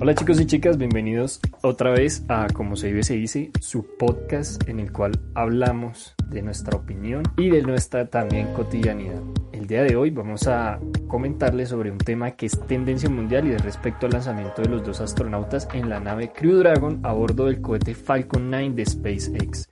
Hola chicos y chicas, bienvenidos otra vez a Como se vive se dice, su podcast en el cual hablamos de nuestra opinión y de nuestra también cotidianidad. El día de hoy vamos a comentarles sobre un tema que es tendencia mundial y de respecto al lanzamiento de los dos astronautas en la nave Crew Dragon a bordo del cohete Falcon 9 de SpaceX.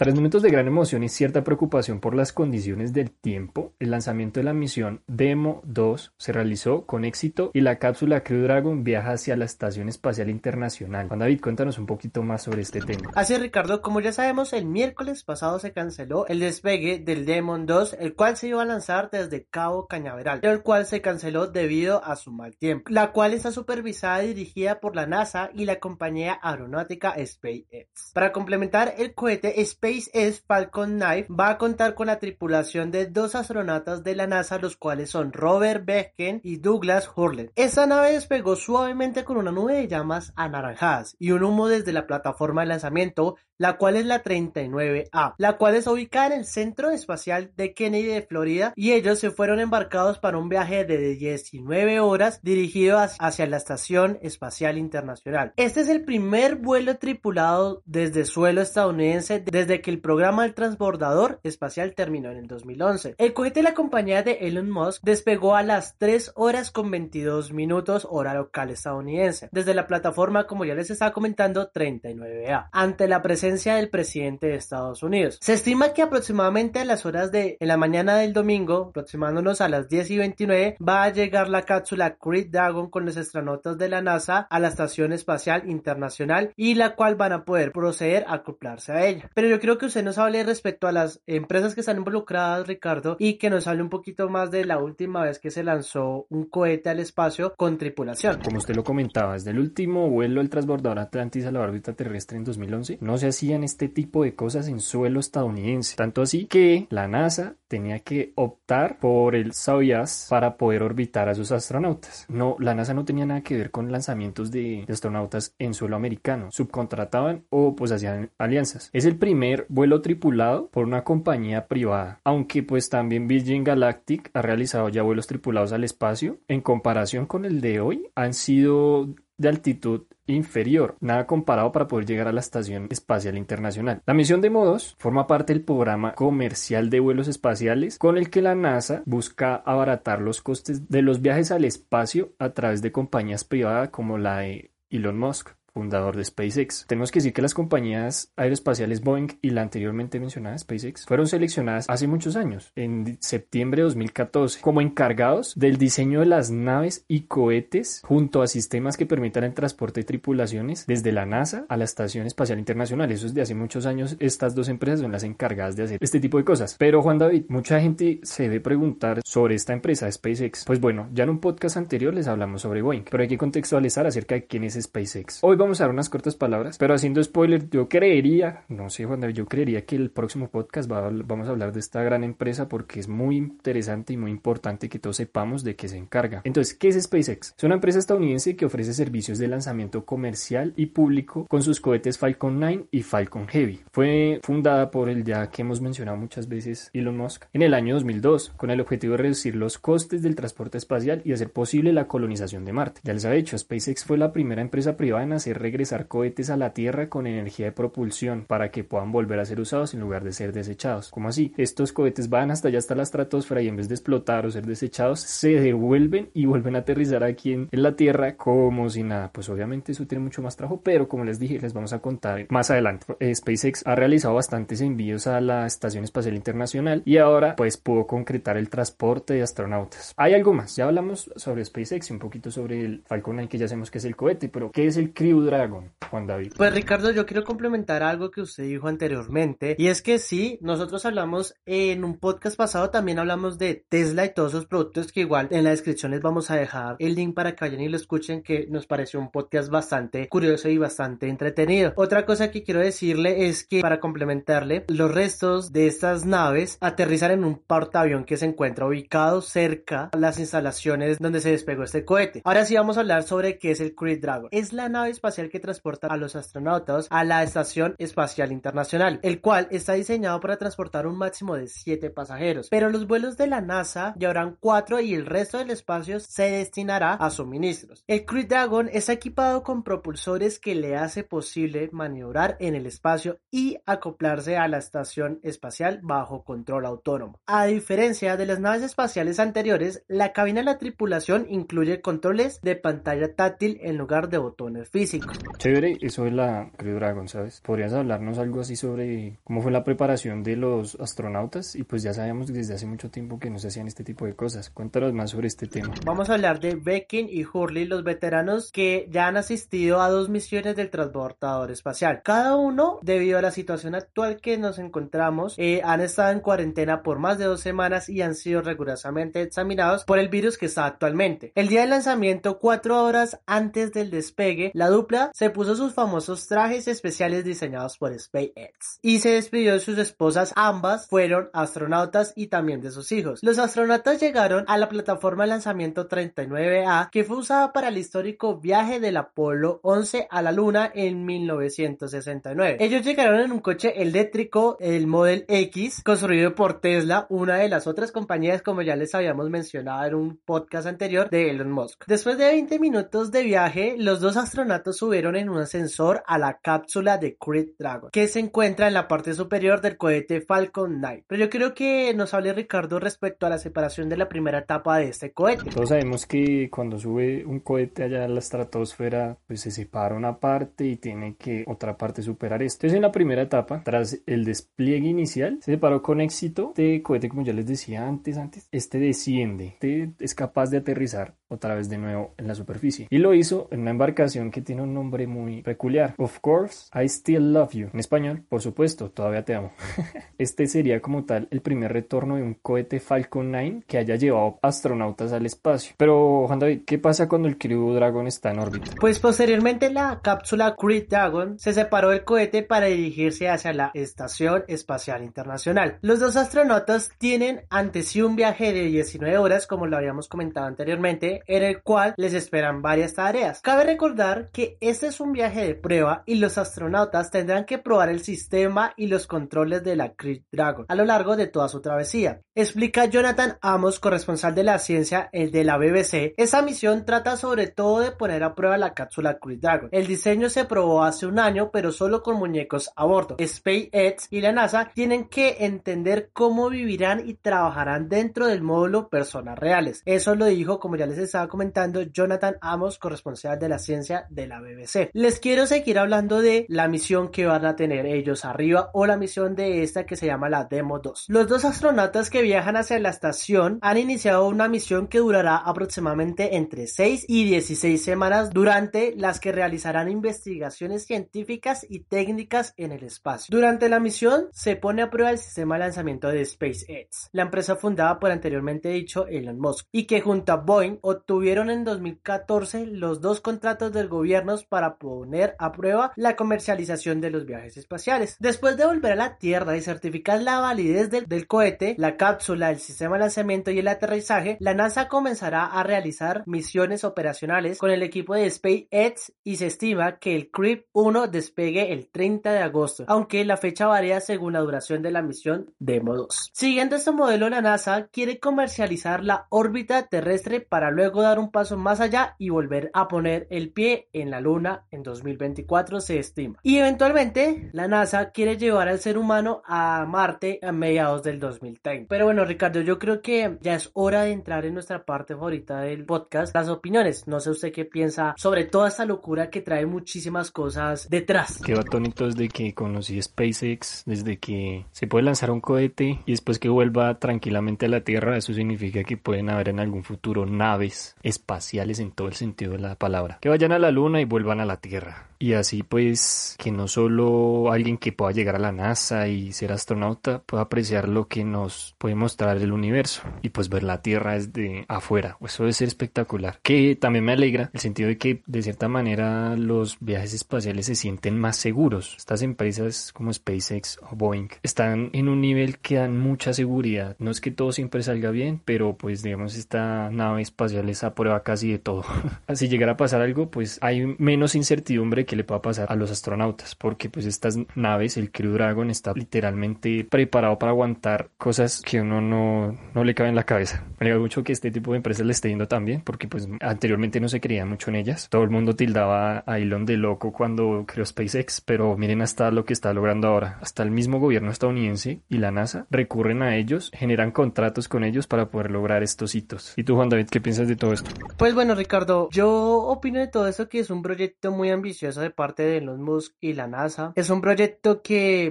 Tras momentos de gran emoción y cierta preocupación por las condiciones del tiempo, el lanzamiento de la misión Demo 2 se realizó con éxito y la cápsula Crew Dragon viaja hacia la Estación Espacial Internacional. Juan David, cuéntanos un poquito más sobre este tema. Así es, Ricardo, como ya sabemos, el miércoles pasado se canceló el despegue del Demon 2, el cual se iba a lanzar desde Cabo Cañaveral, el cual se canceló debido a su mal tiempo, la cual está supervisada y dirigida por la NASA y la compañía aeronáutica SpaceX. Para complementar el cohete SpaceX es Falcon 9 va a contar con la tripulación de dos astronautas de la NASA, los cuales son Robert Becken y Douglas Hurley. Esta nave despegó suavemente con una nube de llamas anaranjadas y un humo desde la plataforma de lanzamiento, la cual es la 39A, la cual está ubicada en el Centro Espacial de Kennedy de Florida y ellos se fueron embarcados para un viaje de 19 horas dirigido hacia la Estación Espacial Internacional. Este es el primer vuelo tripulado desde suelo estadounidense desde que el programa del transbordador espacial terminó en el 2011. El cohete de la compañía de Elon Musk despegó a las 3 horas con 22 minutos hora local estadounidense, desde la plataforma, como ya les estaba comentando, 39A, ante la presencia del presidente de Estados Unidos. Se estima que aproximadamente a las horas de en la mañana del domingo, aproximándonos a las 10 y 29, va a llegar la cápsula Crew Dragon con los astronautas de la NASA a la Estación Espacial Internacional y la cual van a poder proceder a acoplarse a ella. Pero yo creo que usted nos hable respecto a las empresas que están involucradas, Ricardo, y que nos hable un poquito más de la última vez que se lanzó un cohete al espacio con tripulación. Como usted lo comentaba, desde el último vuelo del transbordador Atlantis a la órbita terrestre en 2011, no se hacían este tipo de cosas en suelo estadounidense. Tanto así que la NASA tenía que optar por el Soyuz para poder orbitar a sus astronautas. No, la NASA no tenía nada que ver con lanzamientos de, astronautas en suelo americano. Subcontrataban o pues hacían alianzas. Es el primer vuelo tripulado por una compañía privada, aunque pues también Virgin Galactic ha realizado ya vuelos tripulados al espacio. En comparación con el de hoy, han sido de altitud inferior, nada comparado para poder llegar a la Estación Espacial Internacional. La misión de Modos forma parte del programa comercial de vuelos espaciales con el que la NASA busca abaratar los costes de los viajes al espacio a través de compañías privadas como la de Elon Musk fundador de SpaceX. Tenemos que decir que las compañías aeroespaciales Boeing y la anteriormente mencionada SpaceX fueron seleccionadas hace muchos años, en septiembre de 2014, como encargados del diseño de las naves y cohetes junto a sistemas que permitan el transporte de tripulaciones desde la NASA a la Estación Espacial Internacional. Eso es de hace muchos años. Estas dos empresas son las encargadas de hacer este tipo de cosas. Pero Juan David, mucha gente se debe preguntar sobre esta empresa SpaceX. Pues bueno, ya en un podcast anterior les hablamos sobre Boeing, pero hay que contextualizar acerca de quién es SpaceX. Hoy vamos a dar unas cortas palabras, pero haciendo spoiler, yo creería, no sé Juan David, yo creería que el próximo podcast va, vamos a hablar de esta gran empresa porque es muy interesante y muy importante que todos sepamos de qué se encarga. Entonces, ¿qué es SpaceX? Es una empresa estadounidense que ofrece servicios de lanzamiento comercial y público con sus cohetes Falcon 9 y Falcon Heavy. Fue fundada por el ya que hemos mencionado muchas veces Elon Musk en el año 2002 con el objetivo de reducir los costes del transporte espacial y hacer posible la colonización de Marte. Ya les ha dicho, SpaceX fue la primera empresa privada en hacer regresar cohetes a la Tierra con energía de propulsión para que puedan volver a ser usados en lugar de ser desechados. ¿Cómo así? Estos cohetes van hasta allá hasta la estratosfera y en vez de explotar o ser desechados, se devuelven y vuelven a aterrizar aquí en, la Tierra como si nada. Pues obviamente eso tiene mucho más trabajo, pero como les dije, les vamos a contar más adelante. Eh, SpaceX ha realizado bastantes envíos a la Estación Espacial Internacional y ahora pues pudo concretar el transporte de astronautas. Hay algo más, ya hablamos sobre SpaceX y un poquito sobre el Falcon 9 que ya sabemos que es el cohete, pero ¿qué es el Crew Dragon, Juan David. Pues Ricardo, yo quiero complementar algo que usted dijo anteriormente, y es que sí, nosotros hablamos en un podcast pasado, también hablamos de Tesla y todos sus productos, que igual en la descripción les vamos a dejar el link para que vayan y lo escuchen, que nos pareció un podcast bastante curioso y bastante entretenido. Otra cosa que quiero decirle es que para complementarle, los restos de estas naves aterrizan en un portaavión que se encuentra ubicado cerca a las instalaciones donde se despegó este cohete. Ahora sí vamos a hablar sobre qué es el Crew Dragon. Es la nave espacial espacial que transporta a los astronautas a la Estación Espacial Internacional, el cual está diseñado para transportar un máximo de 7 pasajeros. Pero los vuelos de la NASA llevarán 4 y el resto del espacio se destinará a suministros. El Crew Dragon está equipado con propulsores que le hace posible maniobrar en el espacio y acoplarse a la estación espacial bajo control autónomo. A diferencia de las naves espaciales anteriores, la cabina de la tripulación incluye controles de pantalla táctil en lugar de botones físicos. Chévere, eso es la Crew Dragon, ¿sabes? ¿Podrías hablarnos algo así sobre cómo fue la preparación de los astronautas? Y pues ya sabemos desde hace mucho tiempo que no se hacían este tipo de cosas. Cuéntanos más sobre este tema. Vamos a hablar de Bekin y Hurley, los veteranos que ya han asistido a dos misiones del transportador espacial. Cada uno, debido a la situación actual que nos encontramos, eh, han estado en cuarentena por más de dos semanas y han sido rigurosamente examinados por el virus que está actualmente. El día del lanzamiento, cuatro horas antes del despegue, la se puso sus famosos trajes especiales diseñados por SpaceX y se despidió de sus esposas. Ambas fueron astronautas y también de sus hijos. Los astronautas llegaron a la plataforma de lanzamiento 39A que fue usada para el histórico viaje del Apolo 11 a la Luna en 1969. Ellos llegaron en un coche eléctrico, el Model X, construido por Tesla, una de las otras compañías como ya les habíamos mencionado en un podcast anterior de Elon Musk. Después de 20 minutos de viaje, los dos astronautas subieron en un ascensor a la cápsula de Crew Dragon, que se encuentra en la parte superior del cohete Falcon 9. Pero yo creo que nos hable Ricardo respecto a la separación de la primera etapa de este cohete. Todos sabemos que cuando sube un cohete allá a la estratosfera, pues se separa una parte y tiene que otra parte superar esto. Entonces en la primera etapa, tras el despliegue inicial, se separó con éxito de cohete, como ya les decía antes, antes, este desciende, este es capaz de aterrizar otra vez de nuevo en la superficie. Y lo hizo en una embarcación que tiene un nombre muy peculiar. Of course, I still love you. En español, por supuesto, todavía te amo. este sería como tal el primer retorno de un cohete Falcon 9 que haya llevado astronautas al espacio. Pero, Juan David, ¿qué pasa cuando el Crew Dragon está en órbita? Pues posteriormente la cápsula Crew Dragon se separó del cohete para dirigirse hacia la Estación Espacial Internacional. Los dos astronautas tienen ante sí un viaje de 19 horas, como lo habíamos comentado anteriormente, en el cual les esperan varias tareas. Cabe recordar que este es un viaje de prueba y los astronautas tendrán que probar el sistema y los controles de la Crew Dragon a lo largo de toda su travesía. Explica Jonathan Amos, corresponsal de la ciencia el de la BBC. Esa misión trata sobre todo de poner a prueba la cápsula Crew Dragon. El diseño se probó hace un año, pero solo con muñecos a bordo. SpaceX y la NASA tienen que entender cómo vivirán y trabajarán dentro del módulo personas reales. Eso lo dijo, como ya les estaba comentando, Jonathan Amos, corresponsal de la ciencia de la BBC. Les quiero seguir hablando de la misión que van a tener ellos arriba o la misión de esta que se llama la Demo 2. Los dos astronautas que viajan hacia la estación han iniciado una misión que durará aproximadamente entre 6 y 16 semanas durante las que realizarán investigaciones científicas y técnicas en el espacio. Durante la misión se pone a prueba el sistema de lanzamiento de SpaceX, la empresa fundada por anteriormente dicho Elon Musk, y que junto a Boeing obtuvieron en 2014 los dos contratos del gobierno para poner a prueba la comercialización de los viajes espaciales. Después de volver a la Tierra y certificar la validez del, cohete, la cápsula, el sistema de lanzamiento y el aterrizaje, la NASA comenzará a realizar misiones operacionales con el equipo de SpaceX y se estima que el Crew 1 despegue el 30 de agosto, aunque la fecha varía según la duración de la misión Demo 2. Siguiendo este modelo, la NASA quiere comercializar la órbita terrestre para luego dar un paso más allá y volver a poner el pie en la Luna en 2024 se estima. Y eventualmente la NASA quiere llevar al ser humano a Marte a mediados del 2030. Pero bueno, Ricardo, yo creo que ya es hora de entrar en nuestra parte favorita del podcast, las opiniones. No sé usted qué piensa sobre toda esta locura que trae muchísimas cosas detrás. Qué batónito desde que conocí SpaceX, desde que se puede lanzar un cohete y después que vuelva tranquilamente a la Tierra, eso significa que pueden haber en algún futuro naves espaciales en todo el sentido de la palabra, que vayan a la Luna y vuelvan a la Tierra. Y así pues que no solo alguien que pueda llegar a la NASA y ser astronauta pueda apreciar lo que nos puede mostrar el universo y pues ver la Tierra desde afuera. Eso debe ser espectacular. Que también me alegra el sentido de que de cierta manera los viajes espaciales se sienten más seguros. Estas empresas como SpaceX o Boeing están en un nivel que dan mucha seguridad. No es que todo siempre salga bien, pero pues digamos esta nave espacial es a prueba casi de todo. si llegara a pasar algo, pues hay menos incertidumbre que le pueda pasar a los astronautas, porque pues estas naves, el Crew Dragon, está literalmente preparado para aguantar cosas que uno no, no le cabe en la cabeza. Me alegra mucho que este tipo de empresas le esté yendo también, porque pues anteriormente no se creía mucho en ellas. Todo el mundo tildaba a Elon de loco cuando creó SpaceX, pero miren hasta lo que está logrando ahora. Hasta el mismo gobierno estadounidense y la NASA recurren a ellos, generan contratos con ellos para poder lograr estos hitos. ¿Y tú, Juan David, qué piensas de todo esto? Pues bueno, Ricardo, yo opino de todo esto que es un proyecto muy ambicioso de parte de Elon Musk y la NASA. Es un proyecto que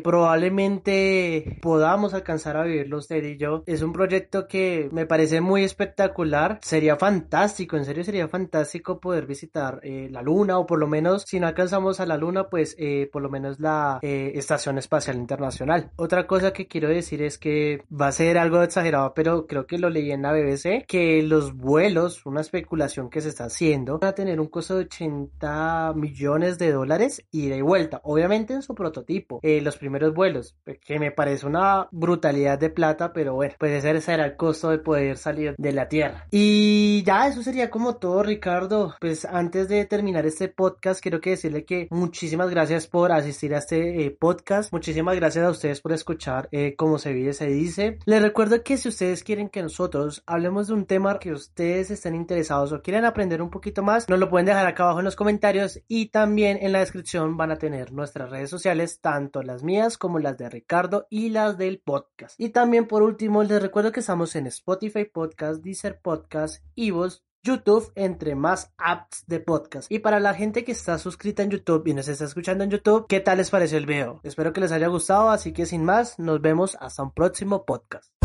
probablemente podamos alcanzar a vivirlo usted y yo. Es un proyecto que me parece muy espectacular. Sería fantástico, en serio sería fantástico poder visitar eh, la Luna o por lo menos si no alcanzamos a la Luna, pues eh, por lo menos la eh, Estación Espacial Internacional. Otra cosa que quiero decir es que va a ser algo exagerado, pero creo que lo leí en la BBC, que los vuelos, una especulación que se está haciendo, van a tener un costo de 80 millones de dólares y de vuelta, obviamente en su prototipo, eh, los primeros vuelos, que me parece una brutalidad de plata, pero bueno, pues ese será el costo de poder salir de la Tierra. Y ya, eso sería como todo, Ricardo. Pues antes de terminar este podcast, quiero que decirle que muchísimas gracias por asistir a este eh, podcast, muchísimas gracias a ustedes por escuchar eh, cómo se vive, se dice. Les recuerdo que si ustedes quieren que nosotros hablemos de un tema que ustedes estén interesados o quieren aprender un poquito más, nos lo pueden dejar acá abajo en los comentarios y también en la descripción van a tener nuestras redes sociales, tanto las mías como las de Ricardo y las del podcast. Y también por último les recuerdo que estamos en Spotify Podcast, Deezer Podcast, Evox, YouTube, entre más apps de podcast. Y para la gente que está suscrita en YouTube y nos está escuchando en YouTube, ¿qué tal les pareció el video? Espero que les haya gustado, así que sin más, nos vemos hasta un próximo podcast.